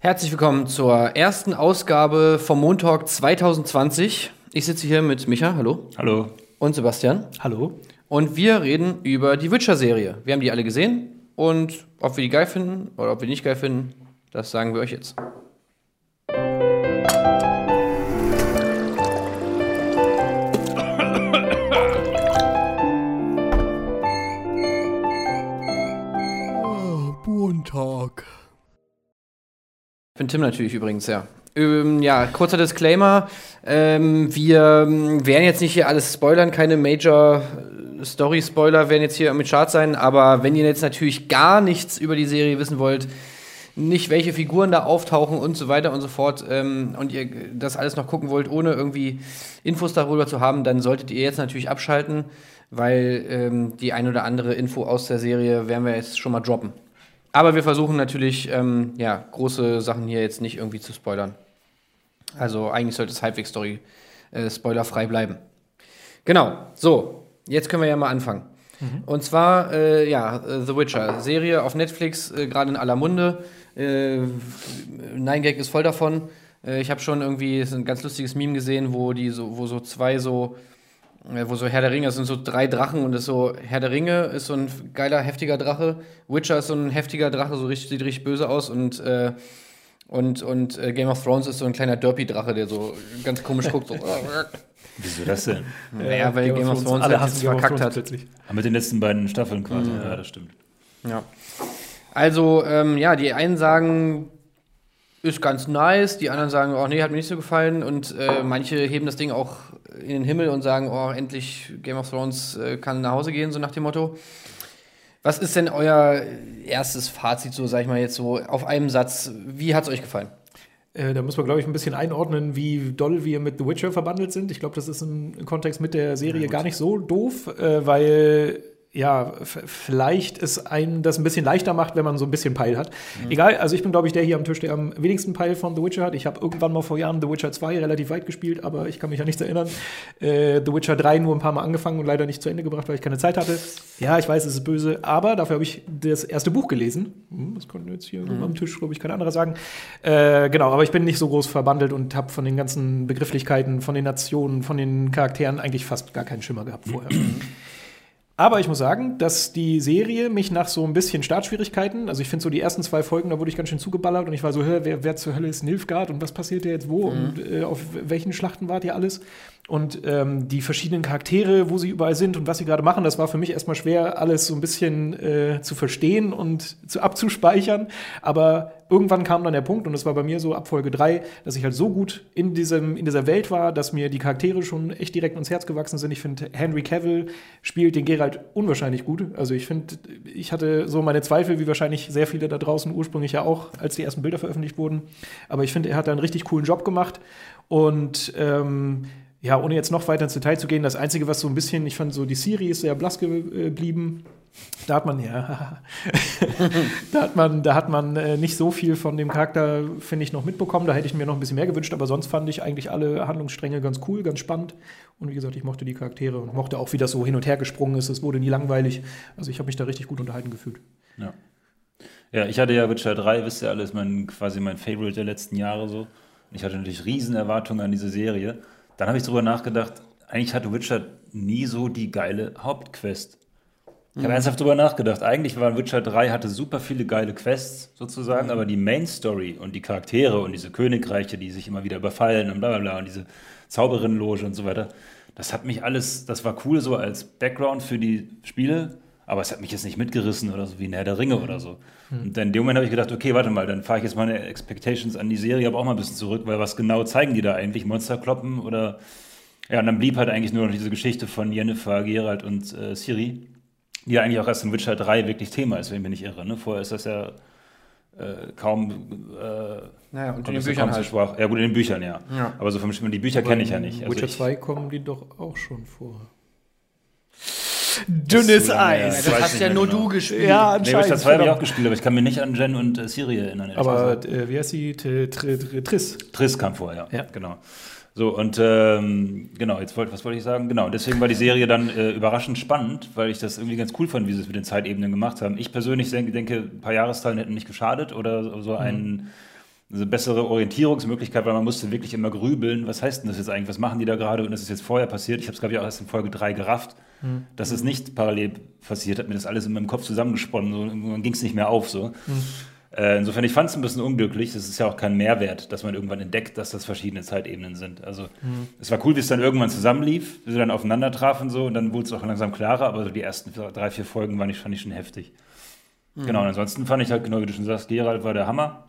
Herzlich willkommen zur ersten Ausgabe vom Montalk 2020. Ich sitze hier mit Micha, hallo. Hallo. Und Sebastian. Hallo. Und wir reden über die Witcher-Serie. Wir haben die alle gesehen und ob wir die geil finden oder ob wir die nicht geil finden, das sagen wir euch jetzt. Ich bin Tim natürlich übrigens, ja. Ähm, ja, kurzer Disclaimer. Ähm, wir ähm, werden jetzt nicht hier alles spoilern, keine Major äh, Story-Spoiler werden jetzt hier mit Start sein, aber wenn ihr jetzt natürlich gar nichts über die Serie wissen wollt, nicht welche Figuren da auftauchen und so weiter und so fort ähm, und ihr das alles noch gucken wollt, ohne irgendwie Infos darüber zu haben, dann solltet ihr jetzt natürlich abschalten, weil ähm, die ein oder andere Info aus der Serie werden wir jetzt schon mal droppen. Aber wir versuchen natürlich, ähm, ja, große Sachen hier jetzt nicht irgendwie zu spoilern. Also eigentlich sollte es halbwegs Story äh, spoilerfrei bleiben. Genau, so, jetzt können wir ja mal anfangen. Und zwar, äh, ja, äh, The Witcher, Serie auf Netflix, äh, gerade in aller Munde. Äh, Nine Gag ist voll davon. Äh, ich habe schon irgendwie ein ganz lustiges Meme gesehen, wo die so, wo so zwei so, wo so Herr der Ringe, es sind so drei Drachen und das ist so, Herr der Ringe ist so ein geiler, heftiger Drache, Witcher ist so ein heftiger Drache, so richtig, sieht richtig böse aus und äh, und, und äh, Game of Thrones ist so ein kleiner Derpy-Drache, der so ganz komisch guckt. So. Wieso das denn? Naja, weil Game of Thrones alle halt Game verkackt hat. plötzlich. Aber mit den letzten beiden Staffeln quasi. Ja, das stimmt. Ja. Also, ähm, ja, die einen sagen, ist ganz nice, die anderen sagen, oh nee, hat mir nicht so gefallen und äh, manche heben das Ding auch in den Himmel und sagen, oh, endlich Game of Thrones äh, kann nach Hause gehen, so nach dem Motto. Was ist denn euer erstes Fazit, so sag ich mal jetzt so auf einem Satz? Wie hat es euch gefallen? Äh, da muss man, glaube ich, ein bisschen einordnen, wie doll wir mit The Witcher verbandelt sind. Ich glaube, das ist im Kontext mit der Serie gar nicht so doof, äh, weil ja, vielleicht es einen das ein bisschen leichter macht, wenn man so ein bisschen Peil hat. Egal, also ich bin, glaube ich, der hier am Tisch, der am wenigsten Peil von The Witcher hat. Ich habe irgendwann mal vor Jahren The Witcher 2 relativ weit gespielt, aber ich kann mich an nichts erinnern. Äh, The Witcher 3 nur ein paar Mal angefangen und leider nicht zu Ende gebracht, weil ich keine Zeit hatte. Ja, ich weiß, es ist böse, aber dafür habe ich das erste Buch gelesen. Hm, das konnte jetzt hier am Tisch, glaube ich, kein anderer sagen. Äh, genau, aber ich bin nicht so groß verbandelt und habe von den ganzen Begrifflichkeiten, von den Nationen, von den Charakteren eigentlich fast gar keinen Schimmer gehabt vorher. Aber ich muss sagen, dass die Serie mich nach so ein bisschen Startschwierigkeiten, also ich finde so die ersten zwei Folgen, da wurde ich ganz schön zugeballert und ich war so, hä, wer, wer zur Hölle ist Nilfgaard und was passiert hier jetzt wo und äh, auf welchen Schlachten wart ihr alles? Und ähm, die verschiedenen Charaktere, wo sie überall sind und was sie gerade machen, das war für mich erstmal schwer, alles so ein bisschen äh, zu verstehen und zu, abzuspeichern. Aber irgendwann kam dann der Punkt, und das war bei mir so ab Folge 3, dass ich halt so gut in, diesem, in dieser Welt war, dass mir die Charaktere schon echt direkt ins Herz gewachsen sind. Ich finde, Henry Cavill spielt den Geralt unwahrscheinlich gut. Also ich finde, ich hatte so meine Zweifel, wie wahrscheinlich sehr viele da draußen ursprünglich ja auch, als die ersten Bilder veröffentlicht wurden. Aber ich finde, er hat da einen richtig coolen Job gemacht. Und ähm, ja, ohne jetzt noch weiter ins Detail zu gehen, das Einzige, was so ein bisschen, ich fand so, die Siri ist sehr blass geblieben. Da hat man, ja, da hat man, da hat man äh, nicht so viel von dem Charakter, finde ich, noch mitbekommen. Da hätte ich mir noch ein bisschen mehr gewünscht, aber sonst fand ich eigentlich alle Handlungsstränge ganz cool, ganz spannend. Und wie gesagt, ich mochte die Charaktere und mochte auch, wie das so hin und her gesprungen ist. Es wurde nie langweilig. Also ich habe mich da richtig gut unterhalten gefühlt. Ja. Ja, ich hatte ja Witcher 3, wisst ihr alles, mein, quasi mein Favorite der letzten Jahre so. Ich hatte natürlich riesen Erwartungen an diese Serie. Dann habe ich drüber nachgedacht, eigentlich hatte Witcher nie so die geile Hauptquest. Ich habe ernsthaft drüber nachgedacht. Eigentlich war Witcher 3 hatte super viele geile Quests sozusagen, aber die Main Story und die Charaktere und diese Königreiche, die sich immer wieder überfallen und bla bla bla und diese Zauberinnenloge und so weiter, das hat mich alles, das war cool so als Background für die Spiele, aber es hat mich jetzt nicht mitgerissen oder so wie in Herr der Ringe oder so. Und dann in dem Moment habe ich gedacht, okay, warte mal, dann fahre ich jetzt meine Expectations an die Serie aber auch mal ein bisschen zurück, weil was genau zeigen die da eigentlich? Monster kloppen oder ja, und dann blieb halt eigentlich nur noch diese Geschichte von Jennifer, Geralt und äh, Ciri, die ja eigentlich auch erst in Witcher 3 wirklich Thema ist, wenn ich mich nicht irre. Ne? Vorher ist das ja äh, kaum. Äh, Naja, und in den das ja Büchern halt. Ja, gut, in den Büchern, ja. Ja. Aber so vom Stimmen, die Bücher kenne ich ja nicht. Also Witcher ich, 2 kommen die doch auch schon vor. Dünnes Dünnes Eis. Das weiß hast ja nur genau. du gespielt. Ja, Nee, Witcher anscheinend. 2 habe ich auch gespielt, aber ich kann mich nicht an Jen und äh, Ciri erinnern. Aber äh, wie heißt sie? T- Tr- Tr- Triss. Triss kam vor, ja. Ja. Genau. So, und ähm, genau, jetzt wollte, was wollte ich sagen? Genau, deswegen war die Serie dann äh, überraschend spannend, weil ich das irgendwie ganz cool fand, wie sie es mit den Zeitebenen gemacht haben. Ich persönlich denke, denke ein paar Jahreszahlen hätten nicht geschadet oder so Mhm. ein, eine bessere Orientierungsmöglichkeit, weil man musste wirklich immer grübeln, was heißt denn das jetzt eigentlich, was machen die da gerade und das ist jetzt vorher passiert. Ich habe es, glaube ich, auch erst in Folge 3 gerafft, mhm. dass es nicht parallel passiert hat, mir das alles in meinem Kopf zusammengesponnen, so, irgendwann ging es nicht mehr auf. So. Mhm. Äh, insofern, ich fand es ein bisschen unglücklich. Das ist ja auch kein Mehrwert, dass man irgendwann entdeckt, dass das verschiedene Zeitebenen sind. Also mhm. es war cool, wie es dann irgendwann zusammenlief, wie sie dann aufeinander trafen so und dann wurde es auch langsam klarer, aber so die ersten drei, vier Folgen waren ich, fand ich schon heftig. Mhm. Genau, und ansonsten fand ich halt, genau wie du schon sagst, Gerald war der Hammer.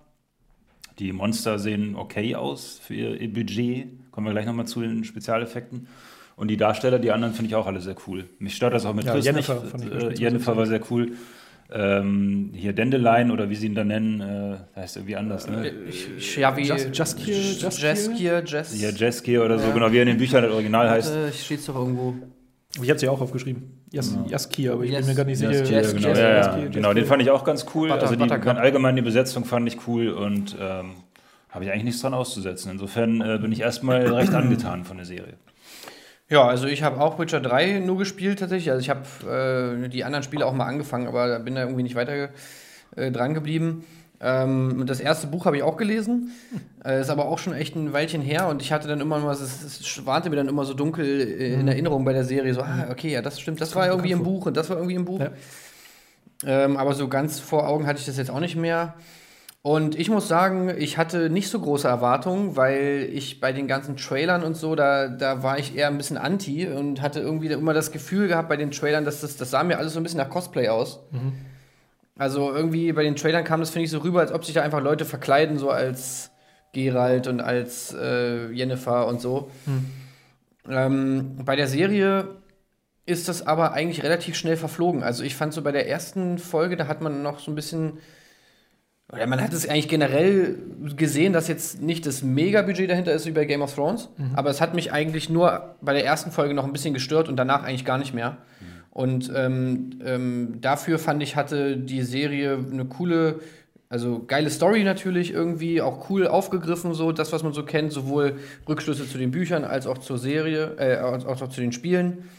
Die Monster sehen okay aus für ihr Budget. Kommen wir gleich nochmal zu den Spezialeffekten. Und die Darsteller, die anderen, finde ich auch alle sehr cool. Mich stört das auch mit ja, Chris Jennifer, nicht. Äh, Jennifer war sehr cool. Ähm, hier Dandelion oder wie sie ihn da nennen, äh, heißt irgendwie anders, ne? Äh, ja, wie Jaskier, Jaskier, Jess. Ja, Jaskier oder so, ja. genau, wie er in den Büchern das Original Warte, heißt. Ich steht's doch irgendwo. Ich habe sie auch aufgeschrieben. Jas Ja. Jaskier, aber ich Yes. bin mir gar nicht Ja, sicher. Jess- genau, Jess- ja, ja, Jaskier, genau, Jaskier. den fand ich auch ganz cool. Butter- also die, allgemein die Besetzung fand ich cool und ähm, habe ich eigentlich nichts dran auszusetzen. Insofern äh, bin ich erstmal recht angetan von der Serie. Ja, also ich habe auch Witcher 3 nur gespielt tatsächlich. Also ich habe äh, die anderen Spiele auch mal angefangen, aber bin da irgendwie nicht weiter äh, dran geblieben. Ähm, das erste Buch habe ich auch gelesen, äh, ist aber auch schon echt ein Weilchen her und ich hatte dann immer mal, es, es schwante mir dann immer so dunkel äh, in Erinnerung bei der Serie, so, ah, okay, ja, das stimmt, das war irgendwie im Buch und das war irgendwie im Buch. Ja. Ähm, aber so ganz vor Augen hatte ich das jetzt auch nicht mehr. Und ich muss sagen, ich hatte nicht so große Erwartungen, weil ich bei den ganzen Trailern und so, da, da war ich eher ein bisschen anti und hatte irgendwie immer das Gefühl gehabt bei den Trailern, dass das, das sah mir alles so ein bisschen nach Cosplay aus. Also irgendwie bei den Trailern kam das, finde ich, so rüber, als ob sich da einfach Leute verkleiden, so als Geralt und als äh, Jennifer und so. Ähm, bei der Serie ist das aber eigentlich relativ schnell verflogen. Also ich fand so bei der ersten Folge, da hat man noch so ein bisschen, oder man hat es eigentlich generell gesehen, dass jetzt nicht das Mega-Budget dahinter ist wie bei Game of Thrones, aber es hat mich eigentlich nur bei der ersten Folge noch ein bisschen gestört und danach eigentlich gar nicht mehr. Und ähm, ähm, dafür fand ich, hatte die Serie eine coole, also geile Story natürlich irgendwie, auch cool aufgegriffen, so das, was man so kennt, sowohl Rückschlüsse zu den Büchern als auch zur Serie, äh, als auch zu den Spielen.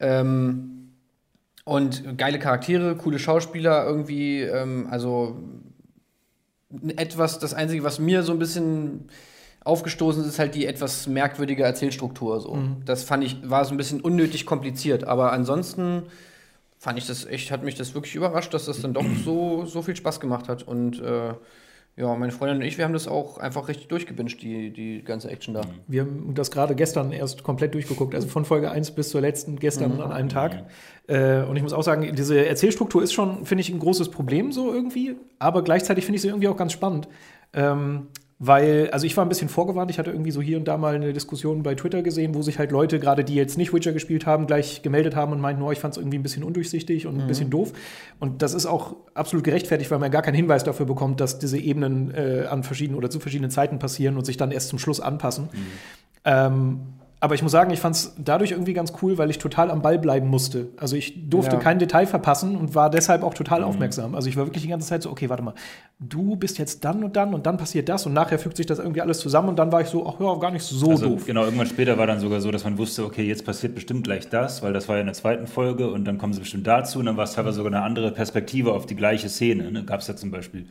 Ähm, und geile Charaktere, coole Schauspieler irgendwie, ähm, also etwas, das Einzige, was mir so ein bisschen aufgestoßen ist, ist halt die etwas merkwürdige Erzählstruktur. So. Das fand ich, war so ein bisschen unnötig kompliziert, aber ansonsten fand ich das echt, hat mich das wirklich überrascht, dass das dann doch so, so viel Spaß gemacht hat. Und äh, ja, meine Freundin und ich, wir haben das auch einfach richtig durchgebinged, die, die ganze Action da. Wir haben das gerade gestern erst komplett durchgeguckt, also von Folge 1 bis zur letzten gestern an einem Tag. Äh, und ich muss auch sagen, diese Erzählstruktur ist schon, finde ich, ein großes Problem so irgendwie, aber gleichzeitig finde ich sie irgendwie auch ganz spannend. Ähm, weil, also ich war ein bisschen vorgewarnt, ich hatte irgendwie so hier und da mal eine Diskussion bei Twitter gesehen, wo sich halt Leute, gerade die jetzt nicht Witcher gespielt haben, gleich gemeldet haben und meinten, oh, ich fand es irgendwie ein bisschen undurchsichtig und ein bisschen doof. Und das ist auch absolut gerechtfertigt, weil man gar keinen Hinweis dafür bekommt, dass diese Ebenen äh, an verschiedenen oder zu verschiedenen Zeiten passieren und sich dann erst zum Schluss anpassen. Ähm, aber ich muss sagen, ich fand es dadurch irgendwie ganz cool, weil ich total am Ball bleiben musste. Also ich durfte Ja. kein Detail verpassen und war deshalb auch total aufmerksam. Also ich war wirklich die ganze Zeit so, okay, warte mal, du bist jetzt dann und dann und dann passiert das und nachher fügt sich das irgendwie alles zusammen und dann war ich so, ach ja, gar nicht so Also, doof. genau, irgendwann später war dann sogar so, dass man wusste, okay, jetzt passiert bestimmt gleich das, weil das war ja in der zweiten Folge und dann kommen sie bestimmt dazu und dann war es teilweise sogar eine andere Perspektive auf die gleiche Szene. Ne? Gab es ja zum Beispiel,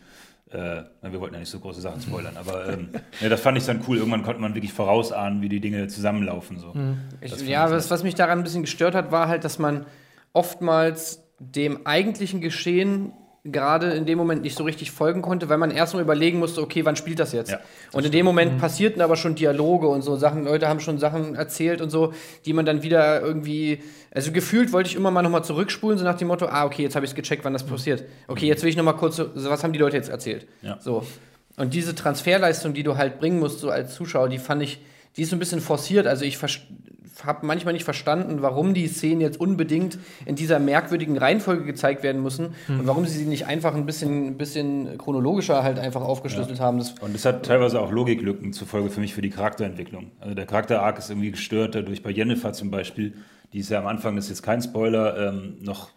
äh, wir wollten ja nicht so große Sachen spoilern, aber ähm, ja, das fand ich dann cool. Irgendwann konnte man wirklich vorausahnen, wie die Dinge zusammenlaufen. So. Ich, Das fand ja, ich was, was mich daran ein bisschen gestört hat, war halt, dass man oftmals dem eigentlichen Geschehen gerade in dem Moment nicht so richtig folgen konnte, weil man erstmal überlegen musste, okay, wann spielt das jetzt? Ja, und in dem Moment passierten aber schon Dialoge und so Sachen, Leute haben schon Sachen erzählt und so, die man dann wieder irgendwie, also gefühlt wollte ich immer mal nochmal zurückspulen, so nach dem Motto, ah, okay, jetzt habe ich es gecheckt, wann das passiert. Okay, jetzt will ich nochmal kurz, so, was haben die Leute jetzt erzählt? Ja. So. Und diese Transferleistung, die du halt bringen musst, so als Zuschauer, die fand ich, die ist so ein bisschen forciert. Also ich habe manchmal nicht verstanden, warum die Szenen jetzt unbedingt in dieser merkwürdigen Reihenfolge gezeigt werden müssen und warum sie sie nicht einfach ein bisschen, ein bisschen chronologischer halt einfach aufgeschlüsselt haben. Das, Und es hat teilweise auch Logiklücken zufolge für mich für die Charakterentwicklung. Also der Charakter-Arc ist irgendwie gestört, dadurch. Bei Jennifer zum Beispiel, die ist ja am Anfang, das ist jetzt kein Spoiler, ähm, noch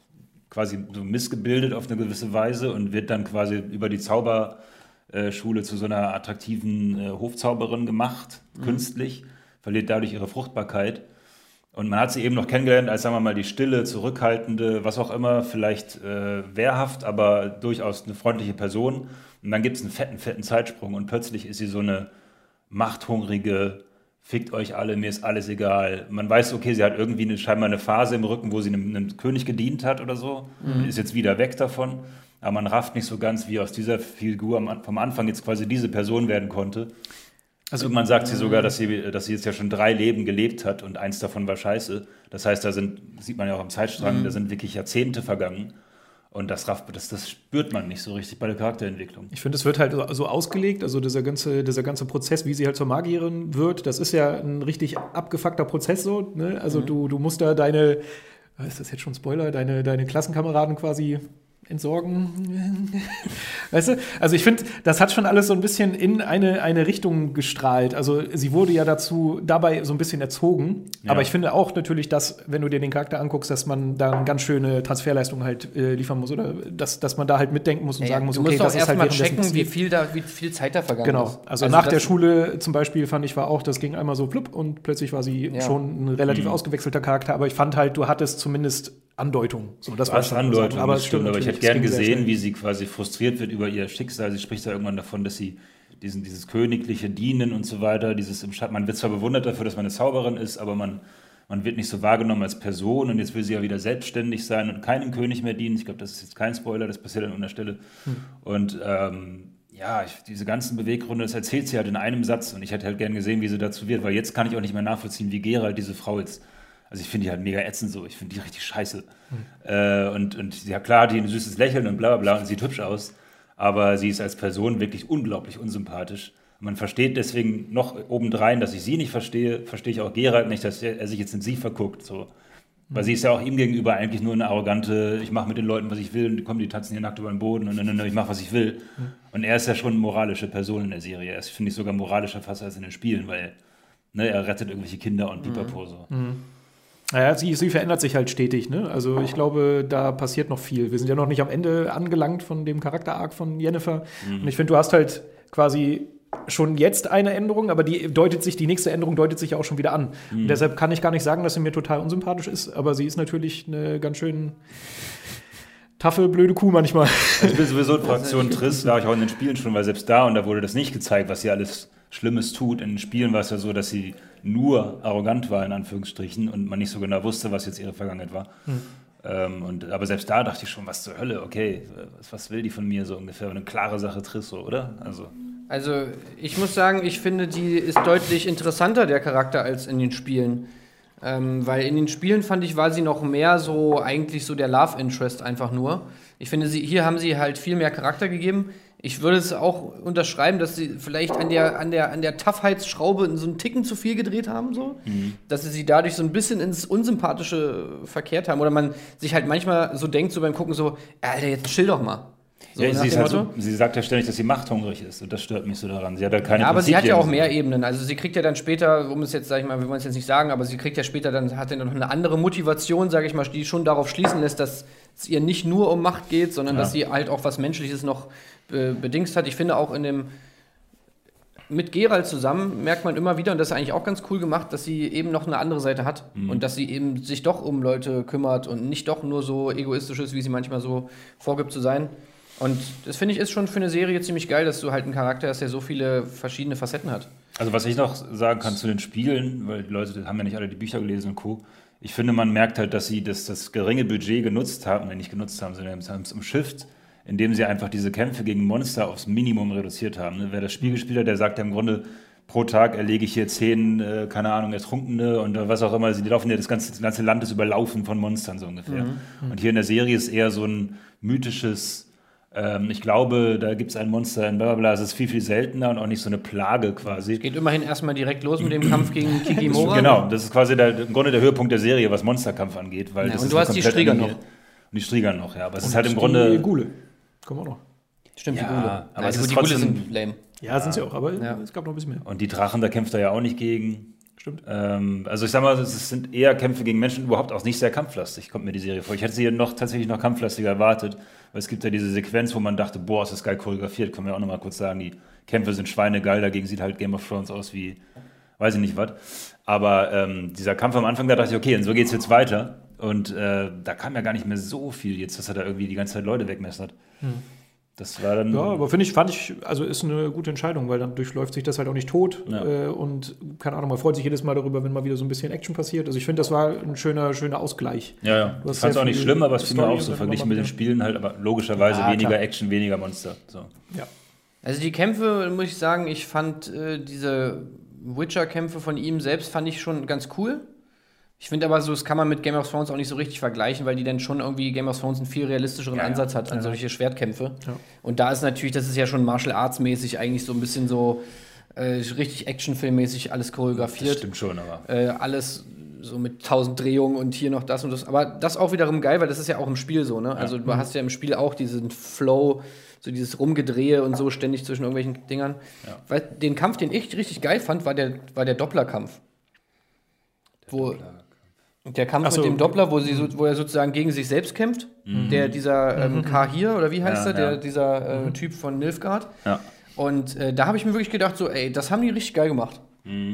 quasi so missgebildet auf eine gewisse Weise und wird dann quasi über die Zauberschule zu so einer attraktiven äh, Hofzauberin gemacht, künstlich, verliert dadurch ihre Fruchtbarkeit. Und man hat sie eben noch kennengelernt als, sagen wir mal, die stille, zurückhaltende, was auch immer, vielleicht äh, wehrhaft, aber durchaus eine freundliche Person. Und dann gibt es einen fetten, fetten Zeitsprung und plötzlich ist sie so eine machthungrige, fickt euch alle, mir ist alles egal. Man weiß, okay, sie hat irgendwie eine, scheinbar eine Phase im Rücken, wo sie einem, einem König gedient hat oder so, mhm. ist jetzt wieder weg davon. Aber man rafft nicht so ganz, wie aus dieser Figur vom Anfang jetzt quasi diese Person werden konnte. Also man sagt sie sogar, dass sie, dass sie jetzt ja schon drei Leben gelebt hat und eins davon war scheiße. Das heißt, da sind, sieht man ja auch im Zeitstrang, mhm. da sind wirklich Jahrzehnte vergangen. Und das, das, das spürt man nicht so richtig bei der Charakterentwicklung. Ich finde, es wird halt so ausgelegt, also dieser ganze, dieser ganze Prozess, wie sie halt zur Magierin wird, das ist ja ein richtig abgefuckter Prozess so. Ne? Also mhm. du, du musst da deine, ist das jetzt schon Spoiler, deine, deine Klassenkameraden quasi entsorgen. weißt du? Also ich finde, das hat schon alles so ein bisschen in eine, eine Richtung gestrahlt. Also sie wurde ja dazu dabei so ein bisschen erzogen. Ja. Aber ich finde auch natürlich, dass, wenn du dir den Charakter anguckst, dass man da eine ganz schöne Transferleistung halt äh, liefern muss oder dass, dass man da halt mitdenken muss und ja, sagen muss, du okay, musst das ist halt mal checken, wie viel, da, wie viel Zeit da vergangen genau. ist. Genau. Also, also, nach der Schule zum Beispiel fand ich war auch, das ging einmal so flupp und plötzlich war sie ja. schon ein relativ mhm. ausgewechselter Charakter. Aber ich fand halt, du hattest zumindest Andeutung. So, das war Andeutung, aber das stimmt. Aber ich hätte gern gesehen, wie sie quasi frustriert wird über ihr Schicksal. Sie spricht da irgendwann davon, dass sie diesen, dieses königliche Dienen und so weiter, dieses im Schatten, man wird zwar bewundert dafür, dass man eine Zauberin ist, aber man, man wird nicht so wahrgenommen als Person und jetzt will sie ja wieder selbstständig sein und keinem König mehr dienen. Ich glaube, das ist jetzt kein Spoiler, das passiert an der Stelle. Hm. Und ähm, ja, ich, diese ganzen Beweggründe, das erzählt sie halt in einem Satz und ich hätte halt gern gesehen, wie sie dazu wird, weil jetzt kann ich auch nicht mehr nachvollziehen, wie Gerald diese Frau jetzt also ich finde die halt mega ätzend so. Ich finde die richtig scheiße. Mhm. Äh, und, und ja klar, die hat ein süßes Lächeln und bla bla bla und sieht hübsch aus. Aber sie ist als Person wirklich unglaublich unsympathisch. Man versteht deswegen noch obendrein, dass ich sie nicht verstehe, verstehe ich auch Gerald nicht, dass er, sich jetzt in sie verguckt. So. Weil sie ist ja auch ihm gegenüber eigentlich nur eine arrogante, ich mache mit den Leuten, was ich will, und die kommen, die tanzen hier nackt über den Boden und dann, ich mache, was ich will. Mhm. Und er ist ja schon eine moralische Person in der Serie. Er ist, finde ich, sogar moralischer fast als in den Spielen, weil ne, er rettet irgendwelche Kinder und pipapo so. Mhm. Naja, sie, sie verändert sich halt stetig. Ne? Also ich glaube, da passiert noch viel. Wir sind ja noch nicht am Ende angelangt von dem Charakter-Arc von Jennifer. Mhm. Und ich finde, du hast halt quasi schon jetzt eine Änderung, aber die deutet sich, die nächste Änderung deutet sich ja auch schon wieder an. Mhm. Und deshalb kann ich gar nicht sagen, dass sie mir total unsympathisch ist, aber sie ist natürlich eine ganz schön taffe, blöde Kuh manchmal. Also ich bin sowieso in Fraktion Triss, war ich auch in den Spielen schon, weil selbst da, und da wurde das nicht gezeigt, was sie alles Schlimmes tut. In den Spielen war es ja so, dass sie nur arrogant war, in Anführungsstrichen, und man nicht so genau wusste, was jetzt ihre Vergangenheit war. Hm. Ähm, und, aber selbst da dachte ich schon, was zur Hölle, okay, was, was will die von mir so ungefähr? Eine klare Sache Trisso, oder? Also. also ich muss sagen, ich finde, die ist deutlich interessanter, der Charakter, als in den Spielen. Ähm, weil in den Spielen fand ich, war sie noch mehr so eigentlich so der Love Interest einfach nur. Ich finde, sie, hier haben sie halt viel mehr Charakter gegeben ich würde es auch unterschreiben, dass sie vielleicht an der, an der, an der Toughheitsschraube so einen Ticken zu viel gedreht haben, so. Mhm. Dass sie sie dadurch so ein bisschen ins Unsympathische verkehrt haben. Oder man sich halt manchmal so denkt, so beim Gucken, so, Alter, jetzt chill doch mal. So, ja, sie, halt so, sie, sagt ja ständig, dass sie machthungrig ist und das stört mich so daran. Sie hat halt keine ja, aber sie hat ja auch mehr Ebenen. Also sie kriegt ja dann später, um es jetzt, sag ich mal, wir wollen es jetzt nicht sagen, aber sie kriegt ja später dann, hat ja noch eine andere Motivation, sage ich mal, die schon darauf schließen lässt, dass es ihr nicht nur um Macht geht, sondern ja. dass sie halt auch was Menschliches noch äh, bedingst hat. Ich finde auch in dem mit Gerald zusammen merkt man immer wieder, und das ist eigentlich auch ganz cool gemacht, dass sie eben noch eine andere Seite hat mhm. und dass sie eben sich doch um Leute kümmert und nicht doch nur so egoistisch ist, wie sie manchmal so vorgibt zu sein. Und das finde ich ist schon für eine Serie ziemlich geil, dass du halt einen Charakter hast, der so viele verschiedene Facetten hat. Also was ich noch sagen kann zu den Spielen, weil die Leute haben ja nicht alle die Bücher gelesen und Co. Ich finde, man merkt halt, dass sie das, das geringe Budget genutzt haben, wenn nicht genutzt haben, sondern haben es umschifft indem sie einfach diese Kämpfe gegen Monster aufs Minimum reduziert haben. Ne? Wer das Spiel gespielt hat, der sagt ja im Grunde, pro Tag erlege ich hier zehn, äh, keine Ahnung, Ertrunkene und was auch immer. Sie laufen ja das ganze, das ganze Land ist überlaufen von Monstern so ungefähr. Mhm. mhm. Und hier in der Serie ist eher so ein mythisches, ähm, ich glaube, da gibt es ein Monster in blablabla. Es ist viel, viel seltener und auch nicht so eine Plage quasi. Es geht immerhin erstmal direkt los mit dem Kampf gegen Kikimora. genau, das ist quasi der, im Grunde der Höhepunkt der Serie, was Monsterkampf angeht. Weil ja, das und du hast die Strieger noch. Und die Strieger noch, ja. Aber es und ist halt im Grunde. Gule. Kommen auch noch. Stimmt, ja, die Gule. Aber es die Gule sind lame. Ja, ja, sind sie auch, aber ja. es gab noch ein bisschen mehr. Und die Drachen, da kämpft er ja auch nicht gegen. Stimmt. Ähm, also ich sag mal, es sind eher Kämpfe gegen Menschen, überhaupt auch nicht sehr kampflastig, kommt mir die Serie vor. Ich hätte sie noch tatsächlich noch kampflastiger erwartet, weil es gibt ja diese Sequenz, wo man dachte, boah, ist das geil choreografiert. Können wir auch noch mal kurz sagen, die Kämpfe sind schweinegeil, dagegen sieht halt Game of Thrones aus wie weiß ich nicht was. Aber ähm, dieser Kampf am Anfang, da dachte ich, okay, und so geht's jetzt weiter. Und äh, da kam ja gar nicht mehr so viel jetzt, dass er da irgendwie die ganze Zeit Leute wegmessert. Hm. Das war dann. Ja, aber finde ich, fand ich, also ist eine gute Entscheidung, weil dann durchläuft sich das halt auch nicht tot. Ja. Äh, und keine Ahnung, man freut sich jedes Mal darüber, wenn mal wieder so ein bisschen Action passiert. Also ich finde, das war ein schöner, schöner Ausgleich. ja, ja. Ich fand es auch nicht schlimm, aber es fiel mir auch so verglichen mit den Spielen halt, aber logischerweise Ja, weniger klar. Action, weniger Monster. So. Ja. Also die Kämpfe, muss ich sagen, ich fand äh, diese Witcher-Kämpfe von ihm selbst fand ich schon ganz cool. Ich finde aber so, das kann man mit Game of Thrones auch nicht so richtig vergleichen, weil die dann schon irgendwie Game of Thrones einen viel realistischeren Ja, ja. Ansatz hat an solche Schwertkämpfe. Ja. Und da ist natürlich, das ist ja schon Martial Arts mäßig eigentlich so ein bisschen so äh, richtig Actionfilmmäßig alles Das choreografiert. stimmt schon, aber. Äh, alles so mit tausend Drehungen und hier noch das und das. Aber das auch wiederum geil, weil das ist ja auch im Spiel so, ne? Also du hast ja im Spiel auch diesen Flow, so dieses Rumgedrehe und so ständig zwischen irgendwelchen Dingern. Ja. Weil den Kampf, den ich richtig geil fand, war der, war der Dopplerkampf. Wo, der Kampf so. mit dem Doppler, wo, sie so, wo er sozusagen gegen sich selbst kämpft. Der, dieser ähm, Kahir, oder wie heißt Ja, er? Der, ja. dieser äh, Typ von Nilfgaard. Ja. Und äh, da habe ich mir wirklich gedacht, so, ey, das haben die richtig geil gemacht.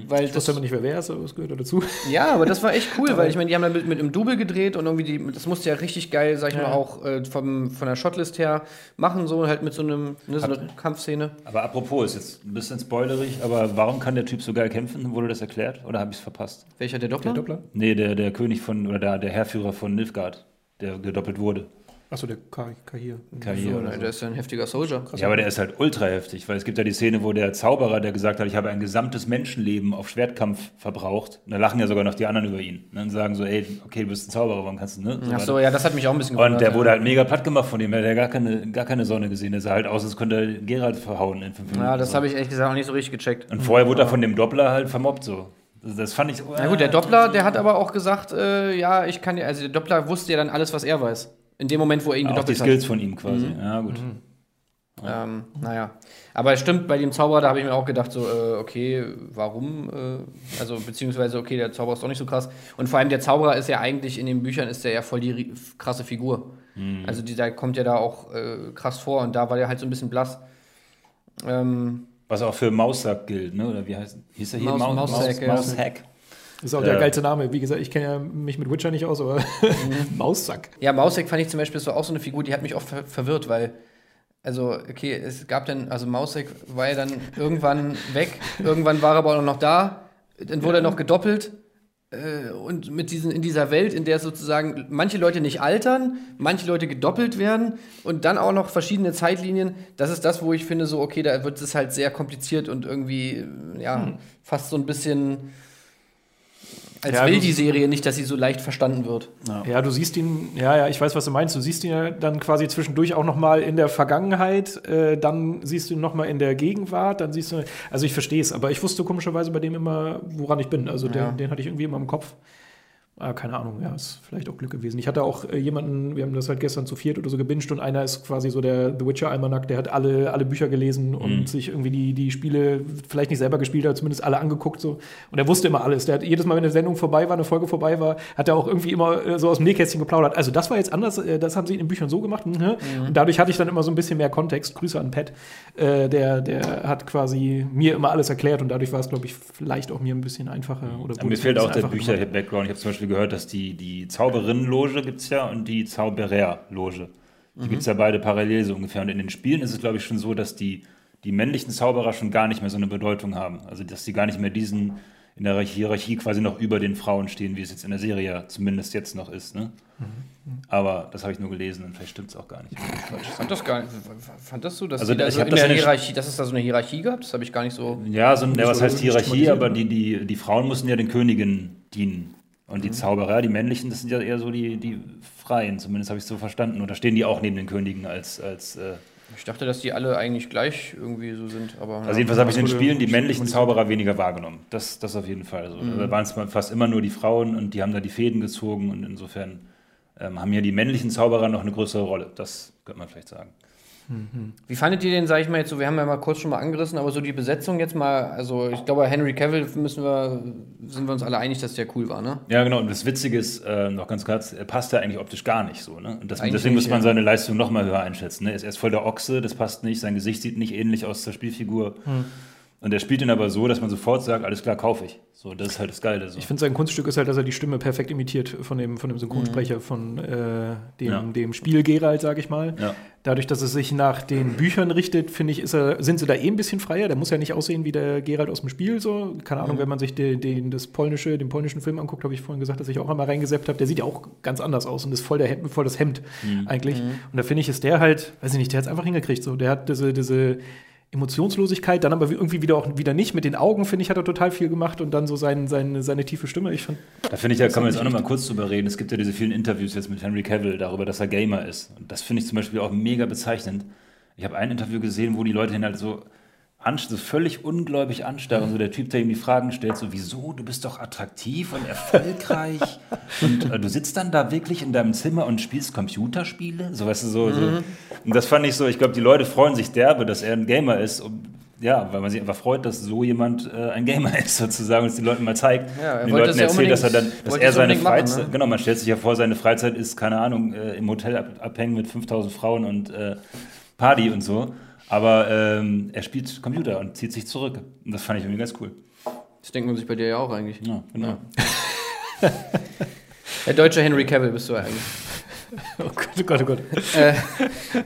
Weil Ich wusste aber nicht, wer wer ist, aber es gehört dazu. ja, aber das war echt cool, weil ich meine, die haben dann mit, mit einem Double gedreht und irgendwie, die, das musste ja richtig geil, sag ich Ja. mal, auch äh, vom, von der Shotlist her machen, so halt mit so einem, ne, so einer Kampfszene. Aber apropos, ist jetzt ein bisschen spoilerig, aber warum kann der Typ so geil kämpfen? Wurde das erklärt oder habe ich es verpasst? Welcher der Doppler? Der Doppler? Nee, der, der König von, oder der, der Herrführer von Nilfgaard, der gedoppelt wurde. Achso, der Ka- Kahir. Kahir. So, nein, so. der ist ja ein heftiger Soldier. Ja, aber der ist halt ultra heftig, weil es gibt ja die Szene, wo der Zauberer, der gesagt hat, ich habe ein gesamtes Menschenleben auf Schwertkampf verbraucht. Und da lachen ja sogar noch die anderen über ihn. Und dann sagen so, ey, okay, du bist ein Zauberer, warum kannst du, ne? Ach so, ja, das hat mich auch ein bisschen Und der ja. wurde halt mega platt gemacht von dem, der hat gar keine, gar keine Sonne gesehen. Der sah halt aus, als könnte er Gerald verhauen in fünf Minuten. Ja, das so. habe ich ehrlich gesagt auch nicht so richtig gecheckt. Und vorher wurde er von dem Doppler halt vermobbt so. Das, das fand ich. Na gut, der Doppler, der hat aber auch gesagt, äh, ja, ich kann ja, also der Doppler wusste ja dann alles, was er weiß. In dem Moment, wo er ihn Auch die gedoppelt hat. Skills von ihm quasi. Ja, gut. Ähm, naja. Aber es stimmt, bei dem Zauberer, da habe ich mir auch gedacht, so, äh, okay, warum? Äh, also, beziehungsweise, okay, der Zauberer ist doch nicht so krass. Und vor allem, der Zauberer ist ja eigentlich in den Büchern ist der ja voll die krasse Figur. Also, die, der kommt ja da auch äh, krass vor und da war der halt so ein bisschen blass. Ähm, Was auch für Maussack gilt, ne? Oder wie heißt hieß er hier? Maus- Maus, Maussack, Maus, ja. Maushack. Das ist auch der Äh. geilste Name. Wie gesagt, ich kenne ja mich mit Witcher nicht aus, aber Maussack. ja, Mausek fand ich zum Beispiel so auch so eine Figur, die hat mich oft ver verwirrt, weil. Also, okay, es gab dann, also Mausek war ja dann irgendwann weg, irgendwann war er aber auch noch da, dann wurde er noch gedoppelt. Äh, und mit diesen, in dieser Welt, in der sozusagen manche Leute nicht altern, manche Leute gedoppelt werden und dann auch noch verschiedene Zeitlinien, das ist das, wo ich finde, so, okay, da wird es halt sehr kompliziert und irgendwie, ja, fast so ein bisschen. Als Ja, will die Serie nicht, dass sie so leicht verstanden wird. Ja, du siehst ihn, ja, ja, ich weiß, was du meinst. Du siehst ihn ja dann quasi zwischendurch auch noch mal in der Vergangenheit, äh, dann siehst du ihn noch mal in der Gegenwart, dann siehst du, also ich verstehe es, aber ich wusste komischerweise bei dem immer, woran ich bin. Also Ja. den, den hatte ich irgendwie immer im Kopf. Ah, keine Ahnung, ja, ist vielleicht auch Glück gewesen. Ich hatte auch äh, jemanden, wir haben das halt gestern zu viert oder so gebinged und einer ist quasi so der The Witcher Almanac, der hat alle, alle Bücher gelesen und sich irgendwie die, die Spiele vielleicht nicht selber gespielt, aber zumindest alle angeguckt so. Und er wusste immer alles. Der hat jedes Mal, wenn eine Sendung vorbei war, eine Folge vorbei war, hat er auch irgendwie immer äh, so aus dem Nähkästchen geplaudert. Also das war jetzt anders, äh, das haben sie in den Büchern so gemacht. Mhm. Und dadurch hatte ich dann immer so ein bisschen mehr Kontext. Grüße an Pat. Äh, der, der hat quasi mir immer alles erklärt und dadurch war es, glaube ich, vielleicht auch mir ein bisschen einfacher. Oder Aber wurde mir es fehlt auch der. Bücher-Background. Ich habe zum Beispiel gehört, dass die, die Zauberinnen-Loge gibt es ja und die Zauberer-Loge. Die gibt es ja beide parallel so ungefähr. Und in den Spielen ist es, glaube ich, schon so, dass die, die männlichen Zauberer schon gar nicht mehr so eine Bedeutung haben. Also, dass die gar nicht mehr diesen in der Hierarchie quasi noch über den Frauen stehen, wie es jetzt in der Serie ja zumindest jetzt noch ist. Ne? Aber das habe ich nur gelesen und vielleicht stimmt es auch gar nicht. Ich fand das gar nicht. Fandest du, dass Also, da ich so in das der Hierarchie, dass es da so eine Hierarchie gab? Das habe ich gar nicht so. Ja, so, ja, was so heißt Hierarchie, aber die, die, die Frauen mussten ja den Königen dienen. Und die Zauberer, die männlichen, das sind ja eher so die, die Freien, zumindest habe ich es so verstanden. Da stehen die auch neben den Königen als. als äh, Ich dachte, dass die alle eigentlich gleich irgendwie so sind, aber. also jedenfalls habe ich in den Spielen die männlichen Zauberer weniger wahrgenommen. Das, das auf jeden Fall so. Da waren es fast immer nur die Frauen und die haben da die Fäden gezogen und insofern ähm, haben hier die männlichen Zauberer noch eine größere Rolle. Das könnte man vielleicht sagen. Wie fandet ihr den, sag ich mal jetzt so, wir haben ja mal kurz schon mal angerissen, aber so die Besetzung jetzt mal, also ich glaube, Henry Cavill müssen wir, sind wir uns alle einig, dass der cool war, ne? Ja, genau. Und das Witzige ist, äh, noch ganz kurz, er passt ja eigentlich optisch gar nicht so. Ne? Und das, deswegen muss man ja. seine Leistung noch mal höher einschätzen. Ne? Er ist erst voll der Ochse, das passt nicht. Sein Gesicht sieht nicht ähnlich aus zur Spielfigur. Hm. Und er spielt ihn aber so, dass man sofort sagt, alles klar, kaufe ich. So, das ist halt das Geile. So. Ich finde, sein Kunststück ist halt, dass er die Stimme perfekt imitiert von dem, von dem Synchronsprecher von äh, dem, Ja. dem Spiel Geralt, sage ich mal. Ja. Dadurch, dass es sich nach den Büchern richtet, finde ich, ist er, sind sie da eh ein bisschen freier. Der muss ja nicht aussehen wie der Geralt aus dem Spiel. So. Keine Ahnung, wenn man sich den, den, das polnische, den polnischen Film anguckt, habe ich vorhin gesagt, dass ich auch einmal reingeseppt habe. Der sieht ja auch ganz anders aus und ist voll, der Hemd, voll das Hemd eigentlich. Und da finde ich, ist der halt, weiß ich nicht, der hat es einfach hingekriegt. So. Der hat diese, diese Emotionslosigkeit, dann aber irgendwie wieder auch wieder nicht. Mit den Augen, finde ich, hat er total viel gemacht und dann so sein, sein, seine tiefe Stimme. Ich fand, Da finde ich, da kann man jetzt auch noch mal kurz drüber reden. Es gibt ja diese vielen Interviews jetzt mit Henry Cavill darüber, dass er Gamer ist. Und das finde ich zum Beispiel auch mega bezeichnend. Ich habe ein Interview gesehen, wo die Leute ihn halt so, so völlig ungläubig anstarren. So der Typ, der ihm die Fragen stellt, so, wieso, du bist doch attraktiv und erfolgreich. und äh, du sitzt dann da wirklich in deinem Zimmer und spielst Computerspiele? So, weißt du, so. so. Und das fand ich so, ich glaube, die Leute freuen sich derbe, dass er ein Gamer ist. Und, ja, weil man sich einfach freut, dass so jemand äh, ein Gamer ist, sozusagen, und es den Leuten mal zeigt. Ja, den Leuten das ja erzählt, dass er dann, dass er seine unbedingt machen, Freizeit, ne? genau, man stellt sich ja vor, seine Freizeit ist, keine Ahnung, äh, im Hotel ab, abhängen mit 5000 Frauen und äh, Party und so. Aber ähm, er spielt Computer und zieht sich zurück. Und das fand ich irgendwie ganz cool. Das denkt man sich bei dir ja auch eigentlich. Ja, genau. Der deutsche Henry Cavill bist du eigentlich. oh Gott, oh Gott, oh Gott. äh,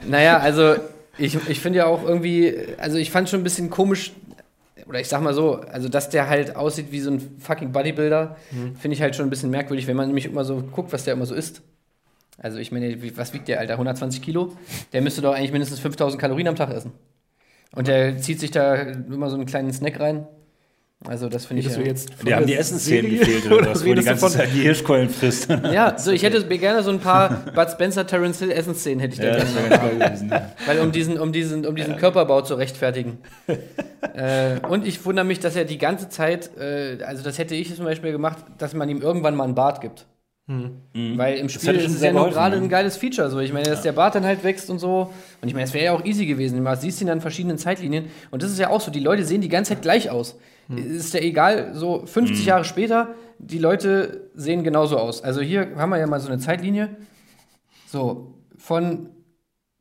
naja, also ich, ich finde ja auch irgendwie, also ich fand schon ein bisschen komisch, oder ich sag mal so, also dass der halt aussieht wie so ein fucking Bodybuilder, finde ich halt schon ein bisschen merkwürdig, wenn man nämlich immer so guckt, was der immer so isst. Also ich meine, wie- was wiegt der, Alter? 120 Kilo? Der müsste doch eigentlich mindestens 5000 Kalorien am Tag essen. Und der zieht sich da immer so einen kleinen Snack rein. Also das finde ich ja. jetzt Die haben die Essensszenen gefehlt, oder oder was, wo die ganze von, Zeit die Hirschkeulen frisst. Ja, so ich hätte gerne so ein paar Bud Spencer, Terence Hill Essensszenen hätte ich da Ja, gerne. das wäre ganz toll gewesen. ja. Weil um diesen, um diesen, um diesen Körperbau zu rechtfertigen. äh, und ich wundere mich, dass er die ganze Zeit, äh, also das hätte ich zum Beispiel gemacht, dass man ihm irgendwann mal einen Bart gibt. Weil im Spiel ist es ja nur gerade ne? ein geiles Feature. So. Ich meine, dass der Bart dann halt wächst und so. Und ich meine, es wäre ja auch easy gewesen. Du siehst ihn an verschiedenen Zeitlinien. Und das ist ja auch so. Die Leute sehen die ganze Zeit gleich aus. Ist ja egal, so 50 Jahre später, die Leute sehen genauso aus. Also hier haben wir ja mal so eine Zeitlinie. So, von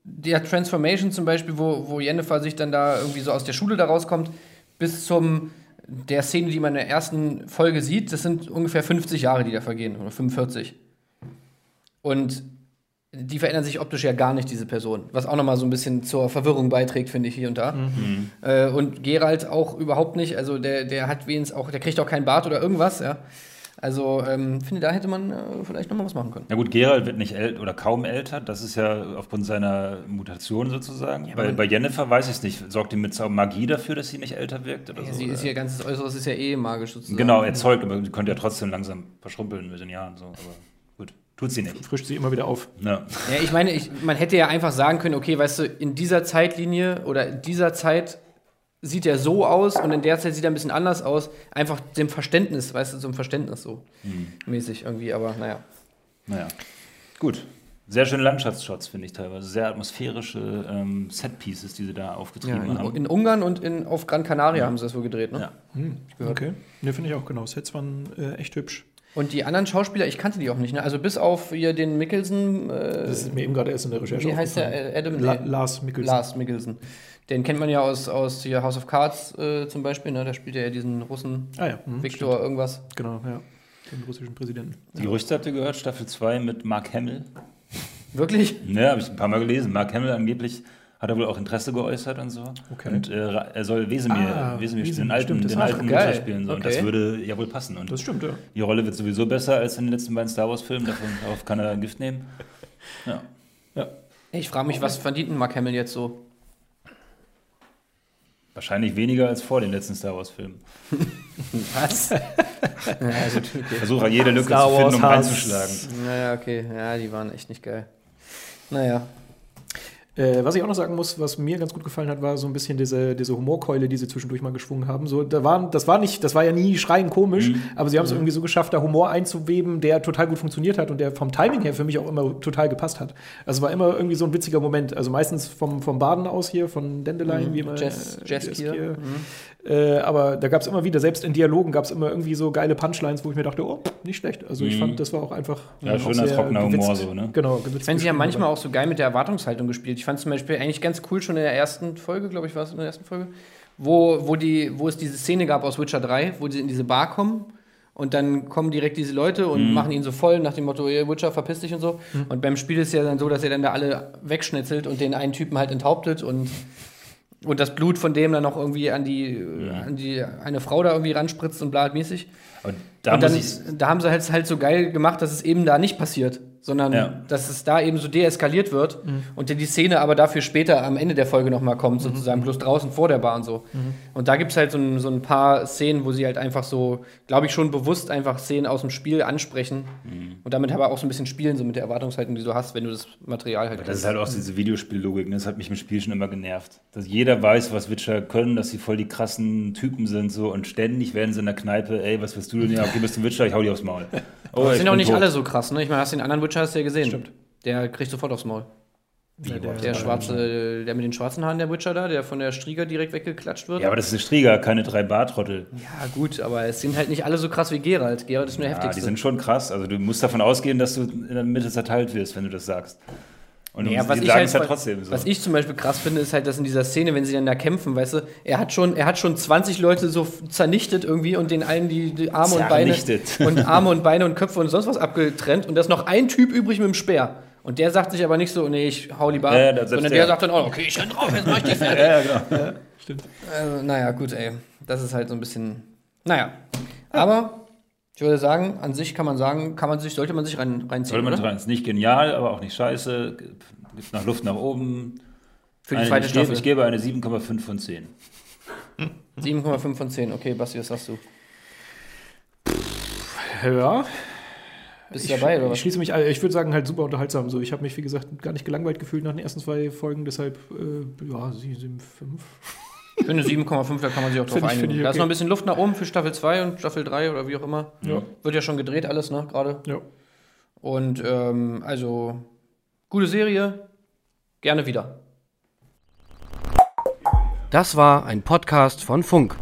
der Transformation zum Beispiel, wo, wo Jennifer sich dann da irgendwie so aus der Schule da rauskommt, bis zum der Szene, die man in der ersten Folge sieht, das sind ungefähr 50 Jahre, die da vergehen, oder 45. Und die verändern sich optisch ja gar nicht, diese Person. Was auch nochmal so ein bisschen zur Verwirrung beiträgt, finde ich, hier und da. Äh, und Gerald auch überhaupt nicht. Also der, der hat wenigstens auch, der kriegt auch keinen Bart oder irgendwas, ja. Also, ähm, finde, da hätte man äh, vielleicht nochmal was machen können. Na gut, Gerald wird nicht älter oder kaum älter. Das ist ja aufgrund seiner Mutation sozusagen. bei, bei Jennifer weiß ich es nicht. Sorgt die mit Magie dafür, dass sie nicht älter wirkt? Oder Ja, so, sie ist oder? ihr ganzes Äußeres ist ja eh magisch sozusagen. Genau, erzeugt, aber sie könnte ja trotzdem langsam verschrumpeln mit den Jahren. So. Aber gut, tut sie nicht. frischt sie immer wieder auf. Ja. Ja, ich meine, ich, man hätte ja einfach sagen können, okay, weißt du, in dieser Zeitlinie oder in dieser Zeit sieht er so aus und in der Zeit sieht er ein bisschen anders aus. Einfach dem Verständnis, weißt du, zum Verständnis so mäßig irgendwie, aber naja. Naja, gut. Sehr schöne Landschaftsshots, finde ich teilweise. Sehr atmosphärische ähm, Setpieces, die sie da Ja, aufgetrieben in, haben. in Ungarn und in, auf Gran Canaria haben sie das wohl gedreht, ne? Ja. gehört. Okay. Ne, finde ich auch genau. Sets waren äh, echt hübsch. Und die anderen Schauspieler, ich kannte die auch nicht, ne? Also bis auf hier den Mickelson, äh, Das ist mir eben gerade erst in der Recherche wie heißt der? Adam La. Lars Mikkelsen. Lars Mickelson. Den kennt man ja aus, aus hier House of Cards äh, zum Beispiel, ne? Da spielt er ja diesen Russen, Ah ja, mhm, Viktor irgendwas. stimmt. Genau, ja. Den russischen Präsidenten. Die Gerüchte habt ihr gehört, Staffel 2 mit Mark Hamill. Wirklich? Ne, habe ich ein paar Mal gelesen. Mark Hamill angeblich hat er wohl auch Interesse geäußert und so. Okay. Und äh, er soll Wesemir, Ah, Wesemir spielen, den alten, den alten. Witcher spielen. So. Und Okay. das würde ja wohl passen. Und Das stimmt, ja. die Rolle wird sowieso besser als in den letzten beiden Star Wars-Filmen. Davon, darauf kann er Gift nehmen. Ja. ja. Ich frage mich, was verdient Mark Hamill jetzt so? Wahrscheinlich weniger als vor den letzten Star Wars-Filmen. Was? ja, also, okay. Versuche jede Lücke Star zu finden, um Wars Hass. reinzuschlagen. Naja, okay. Ja, die waren echt nicht geil. Naja. Äh, was ich auch noch sagen muss, was mir ganz gut gefallen hat, war so ein bisschen diese, diese Humorkeule, die sie zwischendurch mal geschwungen haben. So, da waren, das war nicht, das war ja nie schreien komisch, aber sie haben es irgendwie so geschafft, da Humor einzuweben, der total gut funktioniert hat und der vom Timing her für mich auch immer total gepasst hat. Also war immer irgendwie so ein witziger Moment. Also meistens vom, vom Baden aus hier, von Dandelion, wie immer. Jazz- äh, Jazzkier. Jazzkier. Äh, aber da gab es immer wieder, selbst in Dialogen gab es immer irgendwie so geile Punchlines, wo ich mir dachte, oh, nicht schlecht. Also ich fand, das war auch einfach. Ja, äh, auch schöner, trockener Humor gewitzt. so, ne? Genau, gewitzt. Ich fand sie ja manchmal dabei. auch so geil mit der Erwartungshaltung gespielt. Ich fand zum Beispiel eigentlich ganz cool schon in der ersten Folge, glaube ich, war es in der ersten Folge, wo, wo, die, wo es diese Szene gab aus Witcher 3, wo sie in diese Bar kommen und dann kommen direkt diese Leute und machen ihn so voll nach dem Motto, "Ey, Witcher, verpiss dich und so. Und beim Spiel ist ja dann so, dass er dann da alle wegschnetzelt und den einen Typen halt enthauptet und, und das Blut von dem dann noch irgendwie an die, an die eine Frau da irgendwie ranspritzt und bla mäßig. Aber da und dann, da haben sie halt, halt so geil gemacht, dass es eben da nicht passiert, sondern Ja. dass es da eben so deeskaliert wird und die Szene aber dafür später am Ende der Folge nochmal kommt, sozusagen, bloß draußen vor der Bar und so. Und da gibt es halt so ein, so ein paar Szenen, wo sie halt einfach so, glaube ich, schon bewusst einfach Szenen aus dem Spiel ansprechen und damit aber auch so ein bisschen spielen, so mit der Erwartungshaltung, die du hast, wenn du das Material halt Das ist halt auch diese Videospiellogik, ne? das hat mich im Spiel schon immer genervt. Dass jeder weiß, was Witcher können, dass sie voll die krassen Typen sind so und ständig werden sie in der Kneipe, ey, was willst du denn? Ja, okay, bist du ein Witcher, ich hau dir aufs Maul. Oh, sind auch nicht tot. alle so krass, ne? Ich meine, hast den anderen Witcher hast du ja gesehen. Stimmt. Der kriegt sofort aufs Maul. Wie, Der war- schwarze, der mit den schwarzen Haaren, der Witcher da, der von der Strieger direkt weggeklatscht wird. Ja, aber das ist ein Strieger, keine drei Bartrottel. Ja, gut, aber es sind halt nicht alle so krass wie Geralt. Geralt ist nur der Ja, die heftigste. sind schon krass. Also du musst davon ausgehen, dass du in der Mitte zerteilt wirst, wenn du das sagst. Und Ja, was ich, halt, ja trotzdem so. was ich zum Beispiel krass finde, ist halt, dass in dieser Szene, wenn sie dann da kämpfen, weißt du, er hat schon, er hat schon 20 Leute so zernichtet irgendwie und den allen die, die Arme und Beine Zernichtet. und Arme und Beine und Köpfe und sonst was abgetrennt und da ist noch ein Typ übrig mit dem Speer. Und der sagt sich aber nicht so, nee, ich hau lieber ab, Ja, sondern der der. sagt dann, oh, okay, ich renn drauf, jetzt mach ich die fertig. ja, ja, genau. Also, naja, gut, ey. Das ist halt so ein bisschen. Naja. Aber ich würde sagen, an sich kann man sagen, kann man sich, sollte man sich rein, reinziehen. Sollte man oder? dran. Ist nicht genial, aber auch nicht scheiße. Gibt nach Luft nach oben. Für die Eine- zweite ich, gebe, Staffel. ich gebe eine 7,5 von 10. 7,5 von 10. Okay, Basti, was sagst du? Ja, Bist du dabei oder ich was? schließe mich, ein. ich würde sagen, halt super unterhaltsam. So, ich habe mich, wie gesagt, gar nicht gelangweilt gefühlt nach den ersten zwei Folgen, deshalb, äh, ja, 7, 5. Für eine 7,5, da kann man sich auch drauf Find ich- einigen. find ich Da ist okay. noch ein bisschen Luft nach oben für Staffel 2 und Staffel 3 oder wie auch immer. Ja. Wird ja schon gedreht alles, ne, gerade. Ja. Und ähm, also, gute Serie. Gerne wieder. Das war ein Podcast von Funk.